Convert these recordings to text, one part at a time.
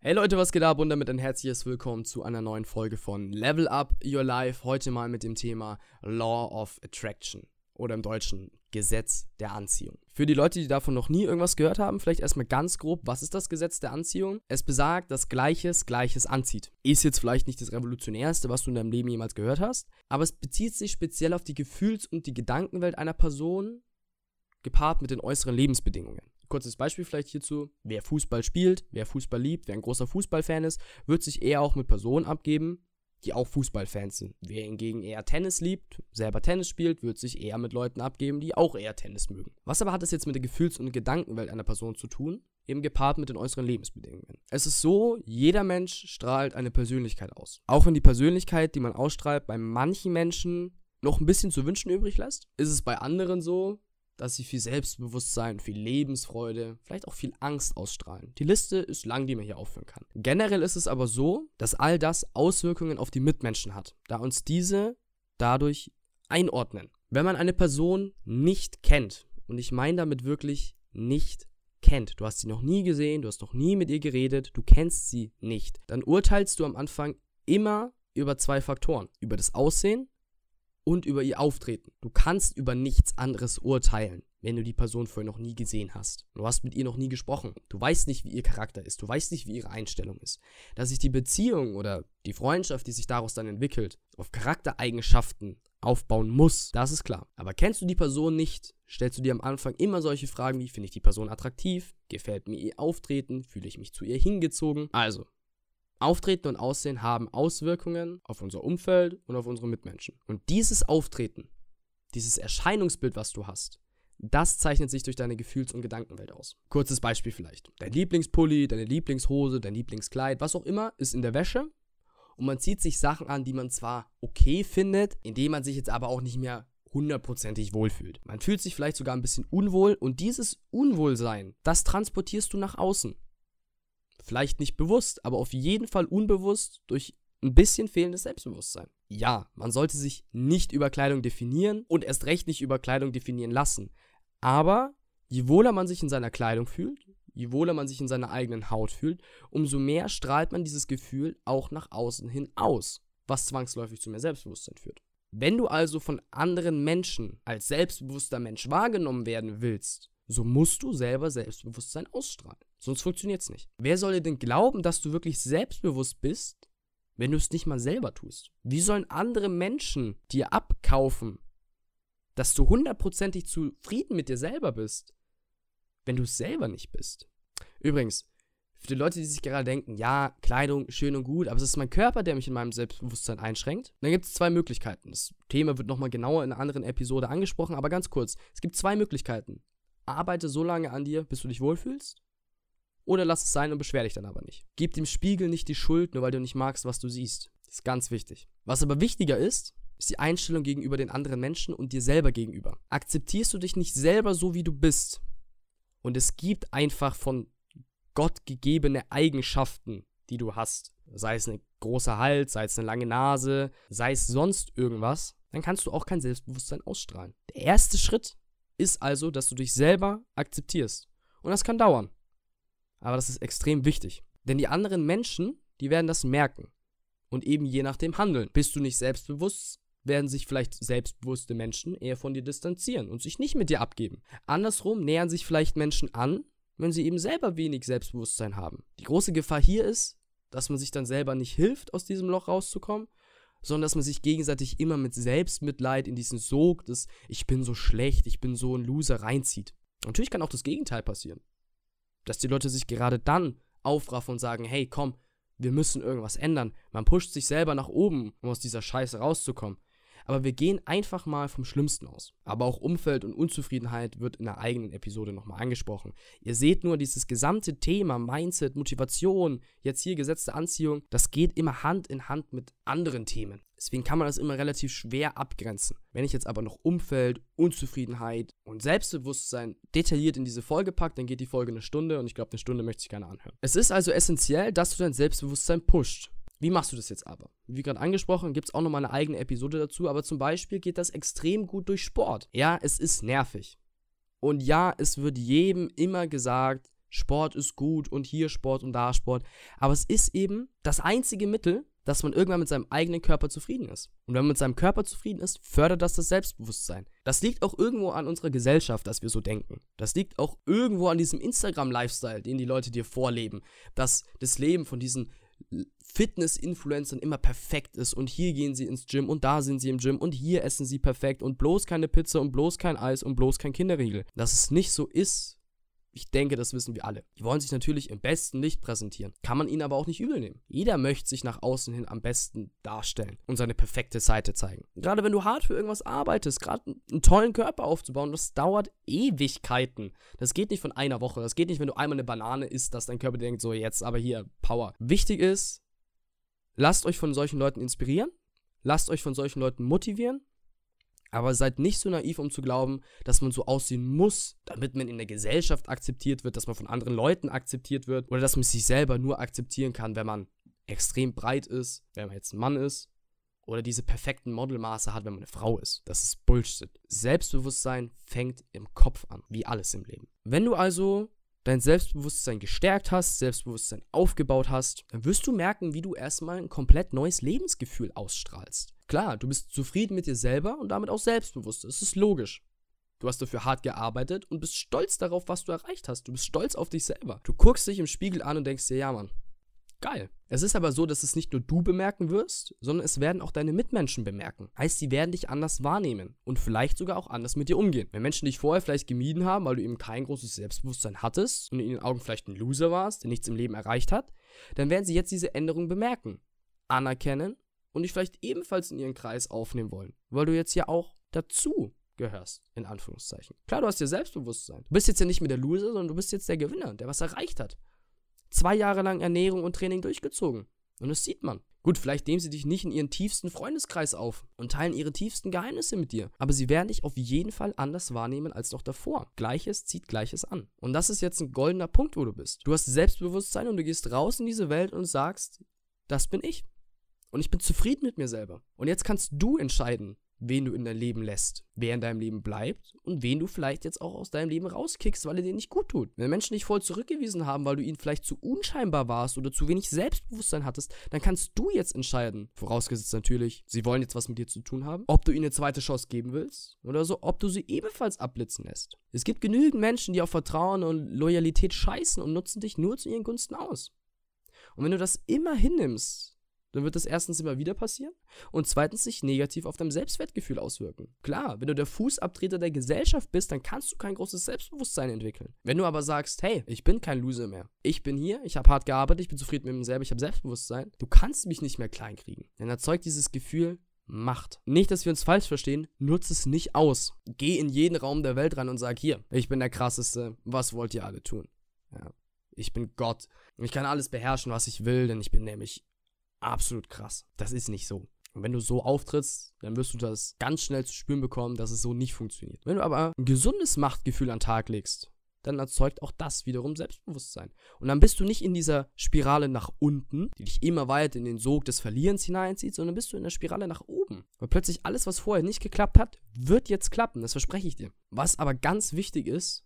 Hey Leute, was geht ab und damit ein herzliches Willkommen zu einer neuen Folge von Level Up Your Life. Heute mal mit dem Thema Law of Attraction oder im Deutschen Gesetz der Anziehung. Für die Leute, die davon noch nie irgendwas gehört haben, vielleicht erstmal ganz grob, was ist das Gesetz der Anziehung? Es besagt, dass Gleiches Gleiches anzieht. Ist jetzt vielleicht nicht das Revolutionärste, was du in deinem Leben jemals gehört hast, aber es bezieht sich speziell auf die Gefühls- und die Gedankenwelt einer Person, gepaart mit den äußeren Lebensbedingungen. Kurzes Beispiel vielleicht hierzu. Wer Fußball spielt, wer Fußball liebt, wer ein großer Fußballfan ist, wird sich eher auch mit Personen abgeben, die auch Fußballfans sind. Wer hingegen eher Tennis liebt, selber Tennis spielt, wird sich eher mit Leuten abgeben, die auch eher Tennis mögen. Was aber hat es jetzt mit der Gefühls- und Gedankenwelt einer Person zu tun? Eben gepaart mit den äußeren Lebensbedingungen. Es ist so, jeder Mensch strahlt eine Persönlichkeit aus. Auch wenn die Persönlichkeit, die man ausstrahlt, bei manchen Menschen noch ein bisschen zu wünschen übrig lässt, ist es bei anderen so, dass sie viel Selbstbewusstsein, viel Lebensfreude, vielleicht auch viel Angst ausstrahlen. Die Liste ist lang, die man hier aufführen kann. Generell ist es aber so, dass all das Auswirkungen auf die Mitmenschen hat, da uns diese dadurch einordnen. Wenn man eine Person nicht kennt, und ich meine damit wirklich nicht kennt, du hast sie noch nie gesehen, du hast noch nie mit ihr geredet, du kennst sie nicht, dann urteilst du am Anfang immer über zwei Faktoren, über das Aussehen und über ihr Auftreten. Du kannst über nichts anderes urteilen, wenn du die Person vorher noch nie gesehen hast. Du hast mit ihr noch nie gesprochen. Du weißt nicht, wie ihr Charakter ist. Du weißt nicht, wie ihre Einstellung ist. Dass sich die Beziehung oder die Freundschaft, die sich daraus dann entwickelt, auf Charaktereigenschaften aufbauen muss, das ist klar. Aber kennst du die Person nicht, stellst du dir am Anfang immer solche Fragen wie, finde ich die Person attraktiv? Gefällt mir ihr Auftreten? Fühle ich mich zu ihr hingezogen? Also, Auftreten und Aussehen haben Auswirkungen auf unser Umfeld und auf unsere Mitmenschen. Und dieses Auftreten, dieses Erscheinungsbild, was du hast, das zeichnet sich durch deine Gefühls- und Gedankenwelt aus. Kurzes Beispiel vielleicht. Dein Lieblingspulli, deine Lieblingshose, dein Lieblingskleid, was auch immer, ist in der Wäsche. Und man zieht sich Sachen an, die man zwar okay findet, indem man sich jetzt aber auch nicht mehr hundertprozentig wohlfühlt. Man fühlt sich vielleicht sogar ein bisschen unwohl und dieses Unwohlsein, das transportierst du nach außen. Vielleicht nicht bewusst, aber auf jeden Fall unbewusst durch ein bisschen fehlendes Selbstbewusstsein. Ja, man sollte sich nicht über Kleidung definieren und erst recht nicht über Kleidung definieren lassen. Aber je wohler man sich in seiner Kleidung fühlt, je wohler man sich in seiner eigenen Haut fühlt, umso mehr strahlt man dieses Gefühl auch nach außen hin aus, was zwangsläufig zu mehr Selbstbewusstsein führt. Wenn du also von anderen Menschen als selbstbewusster Mensch wahrgenommen werden willst, so musst du selber Selbstbewusstsein ausstrahlen. Sonst funktioniert es nicht. Wer soll dir denn glauben, dass du wirklich selbstbewusst bist, wenn du es nicht mal selber tust? Wie sollen andere Menschen dir abkaufen, dass du hundertprozentig zufrieden mit dir selber bist, wenn du es selber nicht bist? Übrigens, für die Leute, die sich gerade denken, ja, Kleidung, schön und gut, aber es ist mein Körper, der mich in meinem Selbstbewusstsein einschränkt. Dann gibt es zwei Möglichkeiten. Das Thema wird nochmal genauer in einer anderen Episode angesprochen, aber ganz kurz. Es gibt zwei Möglichkeiten. Arbeite so lange an dir, bis du dich wohlfühlst oder lass es sein und beschwer dich dann aber nicht. Gib dem Spiegel nicht die Schuld, nur weil du nicht magst, was du siehst. Das ist ganz wichtig. Was aber wichtiger ist, ist die Einstellung gegenüber den anderen Menschen und dir selber gegenüber. Akzeptierst du dich nicht selber so, wie du bist? Und es gibt einfach von Gott gegebene Eigenschaften, die du hast. Sei es ein großer Hals, sei es eine lange Nase, sei es sonst irgendwas, dann kannst du auch kein Selbstbewusstsein ausstrahlen. Der erste Schritt ist also, dass du dich selber akzeptierst. Und das kann dauern. Aber das ist extrem wichtig. Denn die anderen Menschen, die werden das merken. Und eben je nachdem handeln. Bist du nicht selbstbewusst, werden sich vielleicht selbstbewusste Menschen eher von dir distanzieren und sich nicht mit dir abgeben. Andersrum nähern sich vielleicht Menschen an, wenn sie eben selber wenig Selbstbewusstsein haben. Die große Gefahr hier ist, dass man sich dann selber nicht hilft, aus diesem Loch rauszukommen, sondern dass man sich gegenseitig immer mit Selbstmitleid in diesen Sog des Ich bin so schlecht, ich bin so ein Loser reinzieht. Natürlich kann auch das Gegenteil passieren dass die Leute sich gerade dann aufraffen und sagen, hey, komm, wir müssen irgendwas ändern. Man pusht sich selber nach oben, um aus dieser Scheiße rauszukommen. Aber wir gehen einfach mal vom Schlimmsten aus. Aber auch Umfeld und Unzufriedenheit wird in der eigenen Episode nochmal angesprochen. Ihr seht nur dieses gesamte Thema Mindset, Motivation, jetzt hier gesetzte Anziehung, das geht immer Hand in Hand mit anderen Themen. Deswegen kann man das immer relativ schwer abgrenzen. Wenn ich jetzt aber noch Umfeld, Unzufriedenheit und Selbstbewusstsein detailliert in diese Folge packe, dann geht die Folge eine Stunde und ich glaube, eine Stunde möchte ich gerne anhören. Es ist also essentiell, dass du dein Selbstbewusstsein pusht. Wie machst du das jetzt aber? Wie gerade angesprochen, gibt es auch nochmal eine eigene Episode dazu, aber zum Beispiel geht das extrem gut durch Sport. Ja, es ist nervig. Und ja, es wird jedem immer gesagt, Sport ist gut und hier Sport und da Sport. Aber es ist eben das einzige Mittel, dass man irgendwann mit seinem eigenen Körper zufrieden ist. Und wenn man mit seinem Körper zufrieden ist, fördert das das Selbstbewusstsein. Das liegt auch irgendwo an unserer Gesellschaft, dass wir so denken. Das liegt auch irgendwo an diesem Instagram-Lifestyle, den die Leute dir vorleben. Dass das Leben von diesen Fitness-Influencern immer perfekt ist und hier gehen sie ins Gym und da sind sie im Gym und hier essen sie perfekt und bloß keine Pizza und bloß kein Eis und bloß kein Kinderriegel. Dass es nicht so ist, ich denke, das wissen wir alle. Die wollen sich natürlich im besten Licht präsentieren. Kann man ihnen aber auch nicht übel nehmen. Jeder möchte sich nach außen hin am besten darstellen und seine perfekte Seite zeigen. Gerade wenn du hart für irgendwas arbeitest, gerade einen tollen Körper aufzubauen, das dauert Ewigkeiten. Das geht nicht von einer Woche. Das geht nicht, wenn du einmal eine Banane isst, dass dein Körper denkt, so jetzt aber hier, Power. Wichtig ist, lasst euch von solchen Leuten inspirieren. Lasst euch von solchen Leuten motivieren aber seid nicht so naiv, um zu glauben, dass man so aussehen muss, damit man in der Gesellschaft akzeptiert wird, dass man von anderen Leuten akzeptiert wird oder dass man sich selber nur akzeptieren kann, wenn man extrem breit ist, wenn man jetzt ein Mann ist oder diese perfekten Modelmaße hat, wenn man eine Frau ist. Das ist Bullshit. Selbstbewusstsein fängt im Kopf an, wie alles im Leben. Wenn du also dein Selbstbewusstsein gestärkt hast, Selbstbewusstsein aufgebaut hast, dann wirst du merken, wie du erstmal ein komplett neues Lebensgefühl ausstrahlst. Klar, du bist zufrieden mit dir selber und damit auch selbstbewusst. Das ist logisch. Du hast dafür hart gearbeitet und bist stolz darauf, was du erreicht hast. Du bist stolz auf dich selber. Du guckst dich im Spiegel an und denkst dir, ja, Mann, geil. Es ist aber so, dass es nicht nur du bemerken wirst, sondern es werden auch deine Mitmenschen bemerken. Heißt, sie werden dich anders wahrnehmen und vielleicht sogar auch anders mit dir umgehen. Wenn Menschen dich vorher vielleicht gemieden haben, weil du eben kein großes Selbstbewusstsein hattest und in ihren Augen vielleicht ein Loser warst, der nichts im Leben erreicht hat, dann werden sie jetzt diese Änderung bemerken, anerkennen und dich vielleicht ebenfalls in ihren Kreis aufnehmen wollen, weil du jetzt ja auch dazu gehörst, in Anführungszeichen. Klar, du hast dir Selbstbewusstsein. Du bist jetzt ja nicht mehr der Loser, sondern du bist jetzt der Gewinner, der was erreicht hat. Zwei Jahre lang Ernährung und Training durchgezogen. Und das sieht man. Gut, vielleicht nehmen sie dich nicht in ihren tiefsten Freundeskreis auf und teilen ihre tiefsten Geheimnisse mit dir. Aber sie werden dich auf jeden Fall anders wahrnehmen als noch davor. Gleiches zieht Gleiches an. Und das ist jetzt ein goldener Punkt, wo du bist. Du hast Selbstbewusstsein und du gehst raus in diese Welt und sagst, das bin ich. Und ich bin zufrieden mit mir selber. Und jetzt kannst du entscheiden, wen du in dein Leben lässt, wer in deinem Leben bleibt und wen du vielleicht jetzt auch aus deinem Leben rauskickst, weil er dir nicht gut tut. Wenn Menschen dich voll zurückgewiesen haben, weil du ihnen vielleicht zu unscheinbar warst oder zu wenig Selbstbewusstsein hattest, dann kannst du jetzt entscheiden, vorausgesetzt natürlich, sie wollen jetzt was mit dir zu tun haben, ob du ihnen eine zweite Chance geben willst oder so, ob du sie ebenfalls abblitzen lässt. Es gibt genügend Menschen, die auf Vertrauen und Loyalität scheißen und nutzen dich nur zu ihren Gunsten aus. Und wenn du das immer hinnimmst, dann wird das erstens immer wieder passieren und zweitens sich negativ auf dein Selbstwertgefühl auswirken. Klar, wenn du der Fußabtreter der Gesellschaft bist, dann kannst du kein großes Selbstbewusstsein entwickeln. Wenn du aber sagst, hey, ich bin kein Loser mehr, ich bin hier, ich habe hart gearbeitet, ich bin zufrieden mit mir selber, ich habe Selbstbewusstsein, du kannst mich nicht mehr kleinkriegen. Dann erzeugt dieses Gefühl Macht. Nicht, dass wir uns falsch verstehen, nutze es nicht aus. Geh in jeden Raum der Welt rein und sag hier, ich bin der krasseste, was wollt ihr alle tun? Ja. Ich bin Gott. Ich kann alles beherrschen, was ich will, denn ich bin nämlich absolut krass. Das ist nicht so. Und wenn du so auftrittst, dann wirst du das ganz schnell zu spüren bekommen, dass es so nicht funktioniert. Wenn du aber ein gesundes Machtgefühl an den Tag legst, dann erzeugt auch das wiederum Selbstbewusstsein. Und dann bist du nicht in dieser Spirale nach unten, die dich immer weiter in den Sog des Verlierens hineinzieht, sondern bist du in der Spirale nach oben. Weil plötzlich alles, was vorher nicht geklappt hat, wird jetzt klappen. Das verspreche ich dir. Was aber ganz wichtig ist,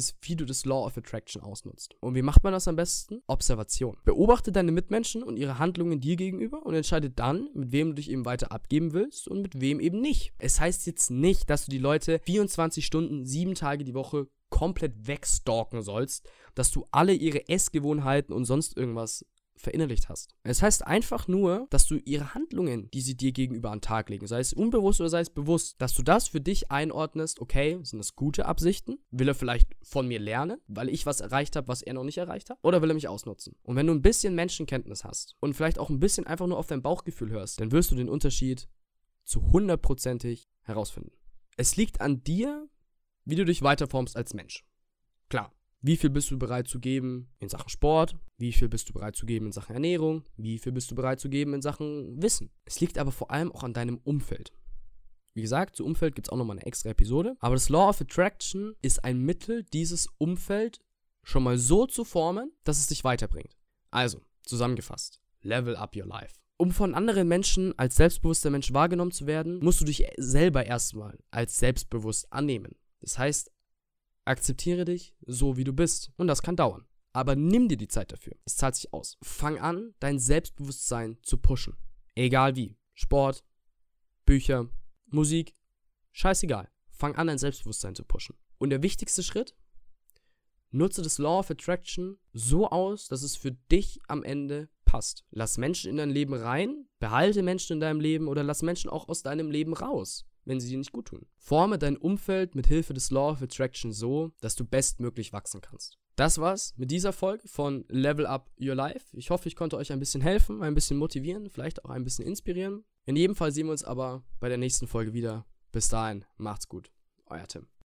ist, wie du das Law of Attraction ausnutzt. Und wie macht man das am besten? Observation. Beobachte deine Mitmenschen und ihre Handlungen dir gegenüber und entscheide dann, mit wem du dich eben weiter abgeben willst und mit wem eben nicht. Es heißt jetzt nicht, dass du die Leute 24 Stunden, sieben Tage die Woche komplett wegstalken sollst, dass du alle ihre Essgewohnheiten und sonst irgendwas verinnerlicht hast. Es heißt einfach nur, dass du ihre Handlungen, die sie dir gegenüber an den Tag legen, sei es unbewusst oder sei es bewusst, dass du das für dich einordnest, okay, sind das gute Absichten? Will er vielleicht von mir lernen, weil ich was erreicht habe, was er noch nicht erreicht hat? Oder will er mich ausnutzen? Und wenn du ein bisschen Menschenkenntnis hast und vielleicht auch ein bisschen einfach nur auf dein Bauchgefühl hörst, dann wirst du den Unterschied zu hundertprozentig herausfinden. Es liegt an dir, wie du dich weiterformst als Mensch. Wie viel bist du bereit zu geben in Sachen Sport? Wie viel bist du bereit zu geben in Sachen Ernährung? Wie viel bist du bereit zu geben in Sachen Wissen? Es liegt aber vor allem auch an deinem Umfeld. Wie gesagt, zu Umfeld gibt es auch nochmal eine extra Episode. Aber das Law of Attraction ist ein Mittel, dieses Umfeld schon mal so zu formen, dass es dich weiterbringt. Also, zusammengefasst, level up your life. Um von anderen Menschen als selbstbewusster Mensch wahrgenommen zu werden, musst du dich selber erstmal als selbstbewusst annehmen. Das heißt, Akzeptiere dich so, wie du bist. Und das kann dauern. Aber nimm dir die Zeit dafür. Es zahlt sich aus. Fang an, dein Selbstbewusstsein zu pushen. Egal wie. Sport, Bücher, Musik, scheißegal. Fang an, dein Selbstbewusstsein zu pushen. Und der wichtigste Schritt, nutze das Law of Attraction so aus, dass es für dich am Ende passt. Lass Menschen in dein Leben rein, behalte Menschen in deinem Leben oder lass Menschen auch aus deinem Leben raus, wenn sie dir nicht gut tun. Forme dein Umfeld mit Hilfe des Law of Attraction so, dass du bestmöglich wachsen kannst. Das war's mit dieser Folge von Level Up Your Life. Ich hoffe, ich konnte euch ein bisschen helfen, ein bisschen motivieren, vielleicht auch ein bisschen inspirieren. In jedem Fall sehen wir uns aber bei der nächsten Folge wieder. Bis dahin, macht's gut. Euer Tim.